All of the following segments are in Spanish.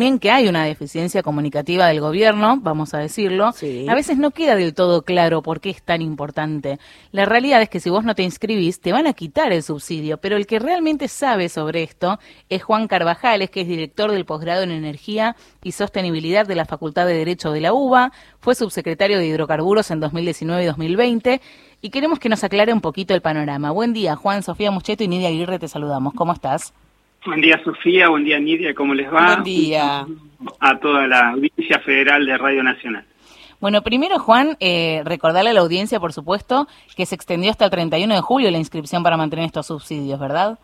Bien que hay una deficiencia comunicativa del gobierno, vamos a decirlo. A veces no queda del todo claro por qué es tan importante. La realidad es que si vos no te inscribís, te van a quitar el subsidio, pero el que realmente sabe sobre esto es Juan Carvajales, que es director del posgrado en Energía y Sostenibilidad de la Facultad de Derecho de la UBA, fue subsecretario de Hidrocarburos en 2019 y 2020, y queremos que nos aclare un poquito el panorama. Buen día, Juan, Sofía Mucheto y Nidia Aguirre, te saludamos. ¿Cómo estás? Buen día Sofía, buen día Nidia, ¿cómo les va? Buen día. A toda la audiencia federal de Radio Nacional. Bueno, primero Juan, eh, recordarle a la audiencia, por supuesto, que se extendió hasta el 31 de julio la inscripción para mantener estos subsidios, ¿verdad?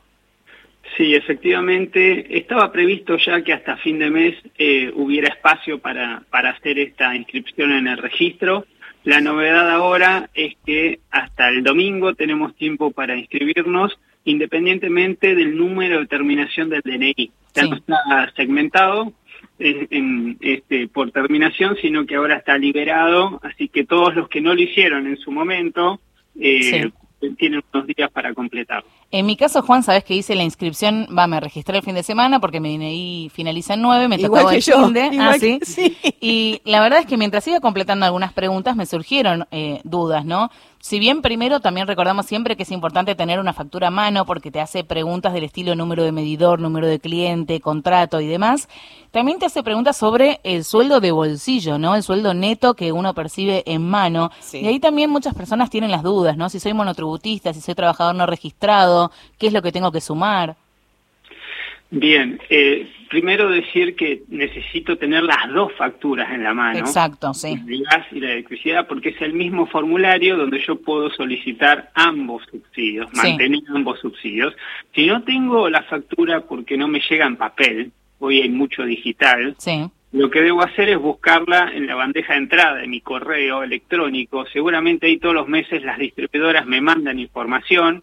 Sí, efectivamente, estaba previsto ya que hasta fin de mes eh, hubiera espacio para, para hacer esta inscripción en el registro. La novedad ahora es que hasta el domingo tenemos tiempo para inscribirnos independientemente del número de terminación del DNI. Ya no está segmentado en, este, por terminación, sino que ahora está liberado, así que todos los que no lo hicieron en su momento eh, tienen unos días para completarlo. En mi caso, Juan, sabes que hice la inscripción, va, me registré el fin de semana porque mi DNI finaliza en 9, me tocaba el fin de, ah, ¿sí? Y la verdad es que mientras iba completando algunas preguntas me surgieron eh, dudas, ¿no? Si bien primero también recordamos siempre que es importante tener una factura a mano porque te hace preguntas del estilo número de medidor, número de cliente, contrato y demás, también te hace preguntas sobre el sueldo de bolsillo, ¿no? El sueldo neto que uno percibe en mano. Y ahí también muchas personas tienen las dudas, ¿no? Si soy monotributista, si soy trabajador no registrado, ¿qué es lo que tengo que sumar? Bien, eh, primero decir que necesito tener las dos facturas en la mano. Exacto, sí. El gas y la electricidad, porque es el mismo formulario donde yo puedo solicitar ambos subsidios, mantener ambos subsidios. Si no tengo la factura porque no me llega en papel, hoy hay mucho digital, sí. lo que debo hacer es buscarla en la bandeja de entrada de mi correo electrónico. Seguramente ahí todos los meses las distribuidoras me mandan información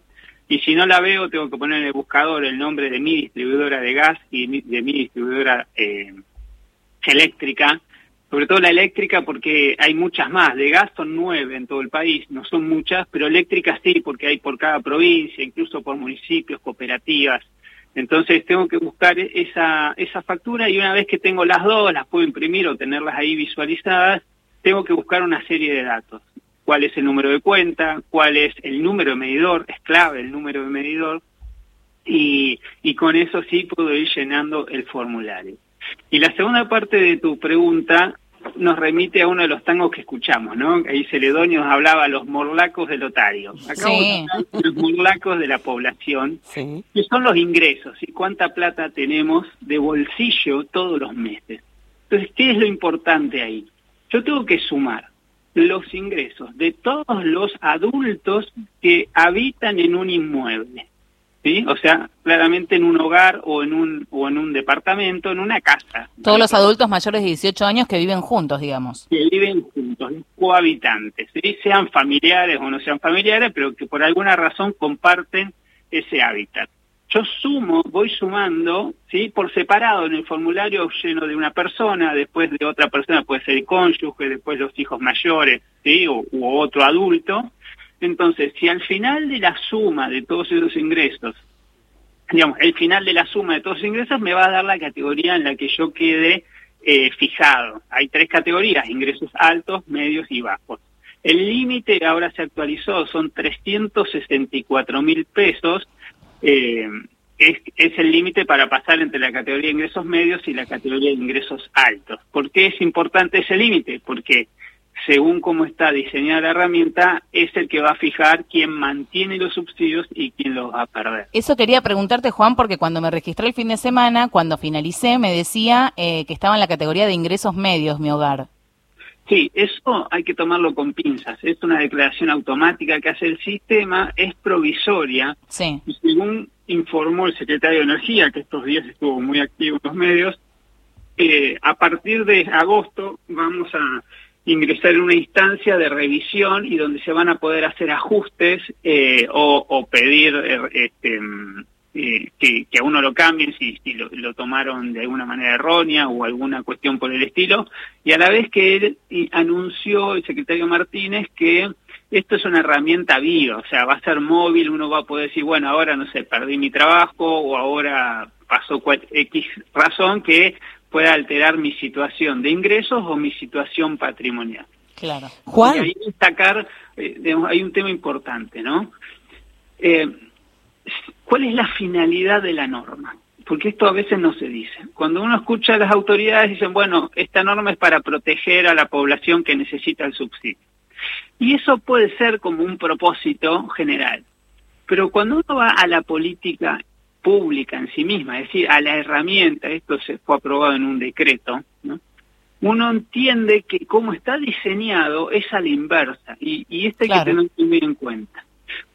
y si no la veo, tengo que poner en el buscador el nombre de mi distribuidora de gas y de mi distribuidora eh, eléctrica, sobre todo la eléctrica porque hay muchas más. De gas son nueve en todo el país, no son muchas, pero eléctricas sí, porque hay por cada provincia, incluso por municipios, cooperativas. Entonces tengo que buscar esa, esa factura y una vez que tengo las dos, las puedo imprimir o tenerlas ahí visualizadas, tengo que buscar una serie de datos cuál es el número de cuenta, cuál es el número de medidor, es clave el número de medidor, y, y con eso sí puedo ir llenando el formulario. Y la segunda parte de tu pregunta nos remite a uno de los tangos que escuchamos, ¿no? Ahí Celedonio nos hablaba los morlacos del otario. Acá sí. los morlacos de la población, que son los ingresos y cuánta plata tenemos de bolsillo todos los meses. Entonces, ¿qué es lo importante ahí? Yo tengo que sumar los ingresos de todos los adultos que habitan en un inmueble. ¿Sí? O sea, claramente en un hogar o en un o en un departamento, en una casa. Todos los adultos mayores de 18 años que viven juntos, digamos. Que viven juntos, cohabitantes, ¿sí? sean familiares o no sean familiares, pero que por alguna razón comparten ese hábitat yo sumo, voy sumando, ¿sí? Por separado en el formulario lleno de una persona, después de otra persona puede ser el cónyuge, después los hijos mayores, ¿sí? O, u otro adulto. Entonces, si al final de la suma de todos esos ingresos, digamos, el final de la suma de todos esos ingresos me va a dar la categoría en la que yo quede eh, fijado. Hay tres categorías, ingresos altos, medios y bajos. El límite ahora se actualizó, son 364 mil pesos, eh, es, el límite para pasar entre la categoría de ingresos medios y la categoría de ingresos altos. ¿Por qué es importante ese límite? Porque según cómo está diseñada la herramienta, es el que va a fijar quién mantiene los subsidios y quién los va a perder. Eso quería preguntarte, Juan, porque cuando me registré el fin de semana, cuando finalicé, me decía eh, que estaba en la categoría de ingresos medios mi hogar. Sí, eso hay que tomarlo con pinzas. Es una declaración automática que hace el sistema, es provisoria. Sí. Y según informó el secretario de Energía, que estos días estuvo muy activo en los medios, eh, a partir de agosto vamos a ingresar en una instancia de revisión y donde se van a poder hacer ajustes eh, o, o, pedir eh, este, eh, que, que, a uno lo cambien si, si lo, lo, tomaron de alguna manera errónea o alguna cuestión por el estilo, y a la vez que él anunció el secretario Martínez que esto es una herramienta viva, o sea, va a ser móvil, uno va a poder decir, bueno, ahora no sé, perdí mi trabajo o ahora pasó X razón que pueda alterar mi situación de ingresos o mi situación patrimonial. Claro. Juan. Y ahí destacar, eh, hay un tema importante, ¿no? Eh, ¿Cuál es la finalidad de la norma? Porque esto a veces no se dice. Cuando uno escucha a las autoridades dicen, bueno, esta norma es para proteger a la población que necesita el subsidio. Y eso puede ser como un propósito general. Pero cuando uno va a la política pública en sí misma, es decir, a la herramienta, esto se fue aprobado en un decreto, ¿no? uno entiende que como está diseñado es a la inversa y, y esto hay que tener muy en cuenta.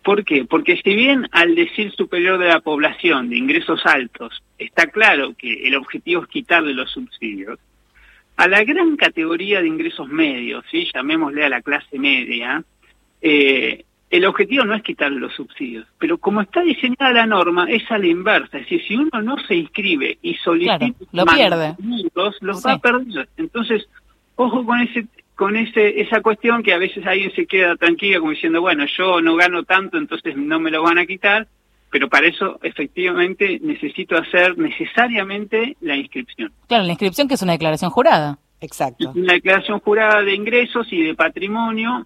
¿Por qué? Porque si bien al decir superior de la población de ingresos altos está claro que el objetivo es quitarle los subsidios, a la gran categoría de ingresos medios, ¿sí? llamémosle a la clase media, eh, el objetivo no es quitarle los subsidios, pero como está diseñada la norma, es a la inversa. Es decir, si uno no se inscribe y solicita lo pierde. los va a perder. Entonces, ojo con ese con ese esa cuestión que a veces alguien se queda tranquila como diciendo, bueno, yo no gano tanto, entonces no me lo van a quitar, pero para eso efectivamente necesito hacer necesariamente la inscripción. Claro, la inscripción que es una declaración jurada. Exacto. Una declaración jurada de ingresos y de patrimonio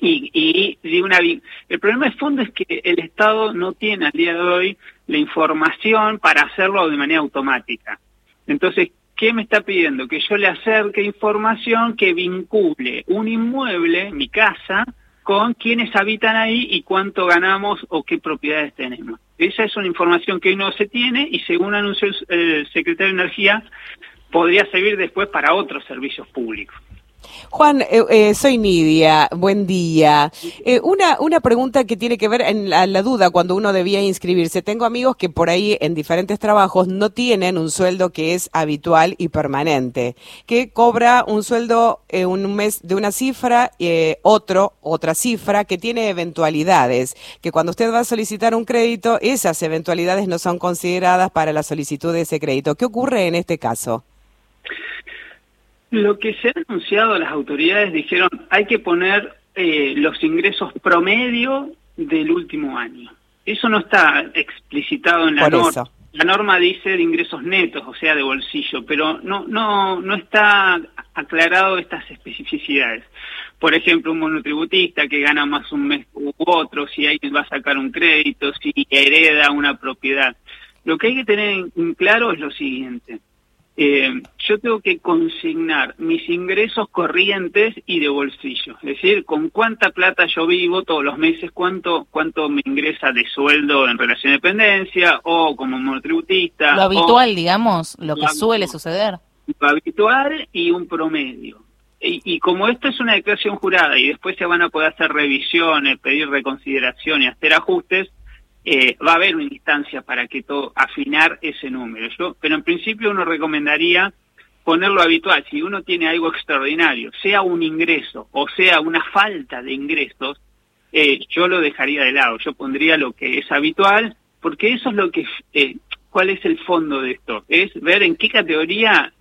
y, y una el problema de fondo es que el Estado no tiene al día de hoy la información para hacerlo de manera automática. Entonces, ¿qué me está pidiendo? Que yo le acerque información que vincule un inmueble, mi casa, con quiénes habitan ahí y cuánto ganamos o qué propiedades tenemos. Esa es una información que hoy no se tiene y según anunció el secretario de Energía, podría servir después para otros servicios públicos. Juan, eh, eh, soy Nidia, buen día. Eh, una, una pregunta que tiene que ver en la, duda cuando uno debía inscribirse. Tengo amigos que por ahí en diferentes trabajos no tienen un sueldo que es habitual y permanente, que cobra un sueldo un mes de una cifra, otro, otra cifra, que tiene eventualidades, que cuando usted va a solicitar un crédito, esas eventualidades no son consideradas para la solicitud de ese crédito. ¿Qué ocurre en este caso? Lo que se ha anunciado las autoridades dijeron hay que poner eh, los ingresos promedio del último año. Eso no está explicitado en la norma. La norma dice de ingresos netos, o sea, de bolsillo, pero no no no está aclarado estas especificidades. Por ejemplo, un monotributista que gana más un mes u otro, si alguien va a sacar un crédito, si hereda una propiedad. Lo que hay que tener en claro es lo siguiente eh, yo tengo que consignar mis ingresos corrientes y de bolsillo, es decir, con cuánta plata yo vivo todos los meses, cuánto cuánto me ingresa de sueldo en relación de dependencia o como monotributista. Lo habitual, digamos, lo que suele suceder. Lo habitual y un promedio. Y, y, como esto es una declaración jurada y después se van a poder hacer revisiones, pedir reconsideración y hacer ajustes, eh, va a haber una instancia para que todo afinar ese número. Yo, pero en principio uno recomendaría ponerlo habitual. Si uno tiene algo extraordinario, sea un ingreso o sea una falta de ingresos, eh, yo lo dejaría de lado. Yo pondría lo que es habitual, porque eso es lo que, eh, ¿cuál es el fondo de esto? Es ver en qué categoría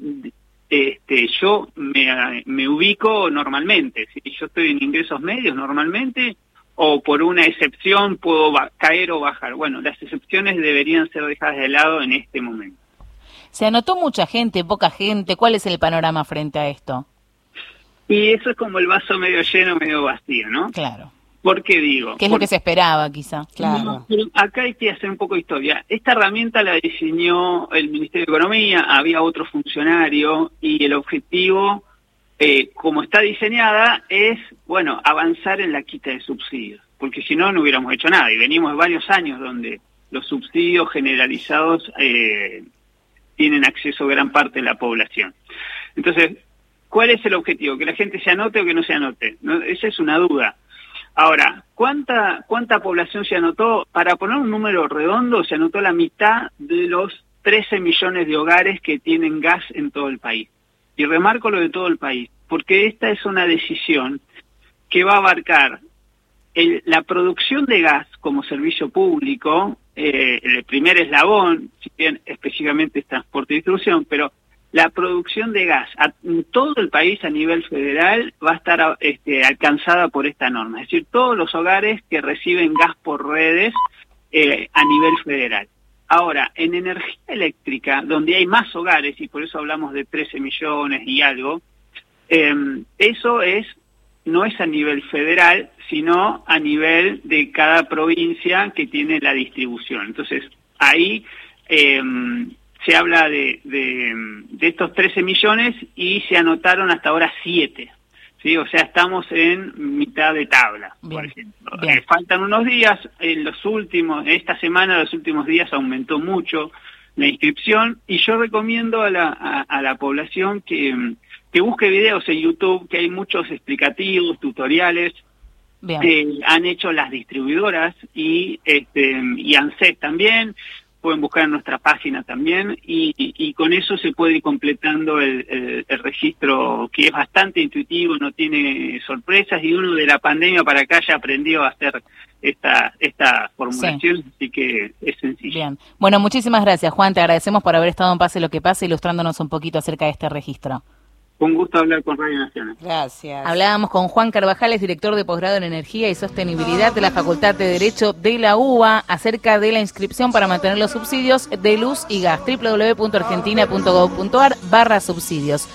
este, yo me, me ubico normalmente. Si yo estoy en ingresos medios normalmente, o por una excepción puedo caer o bajar. Bueno, las excepciones deberían ser dejadas de lado en este momento. ¿Se anotó mucha gente, poca gente? ¿Cuál es el panorama frente a esto? Y eso es como el vaso medio lleno, medio vacío, ¿no? Claro. ¿Por qué digo? ¿Qué es lo que se esperaba, quizá? Claro. acá hay que hacer un poco de historia. Esta herramienta la diseñó el Ministerio de Economía, había otro funcionario y el objetivo eh, como está diseñada, es, bueno, avanzar en la quita de subsidios, porque si no, no hubiéramos hecho nada. Y venimos de varios años donde los subsidios generalizados eh, tienen acceso gran parte de la población. Entonces, ¿cuál es el objetivo? ¿Que la gente se anote o que no se anote? esa es una duda. Ahora, ¿cuánta, ¿cuánta población se anotó? Para poner un número redondo, se anotó la mitad de los 13 millones de hogares que tienen gas en todo el país. Y remarco lo de todo el país, porque esta es una decisión que va a abarcar la producción de gas como servicio público, eh, el primer eslabón, si bien específicamente es transporte y distribución, pero la producción de gas en todo el país a nivel federal va a estar este, alcanzada por esta norma. Es decir, todos los hogares que reciben gas por redes eh, a nivel federal. Ahora, en energía eléctrica, donde hay más hogares, y por eso hablamos de 13 millones y algo, em, eso es no es a nivel federal, sino a nivel de cada provincia que tiene la distribución. Entonces, ahí em, se habla de, de, estos 13 millones y se anotaron hasta ahora 7. ¿sí? O sea, estamos en mitad de tabla, por ejemplo. Eh, faltan unos días, en los últimos, esta semana, los últimos días aumentó mucho la inscripción y yo recomiendo a la, a la población que que busque videos en YouTube, que hay muchos explicativos, tutoriales, que han hecho las distribuidoras y, este, y ANSET también, pueden buscar en nuestra página también y, con eso se puede ir completando el, registro que es bastante intuitivo, no tiene sorpresas y uno de la pandemia para acá ya aprendió a hacer esta, esta formulación, así que es sencillo. Bien, bueno, muchísimas gracias Juan, te agradecemos por haber estado en Pase lo que pase ilustrándonos un poquito acerca de este registro. Un gusto hablar con Radio Nacional. Gracias. Hablábamos con Juan Carvajales, director de posgrado en Energía y Sostenibilidad de la Facultad de Derecho de la UBA, acerca de la inscripción para mantener los subsidios de luz y gas. www.argentina.gov.ar barra subsidios.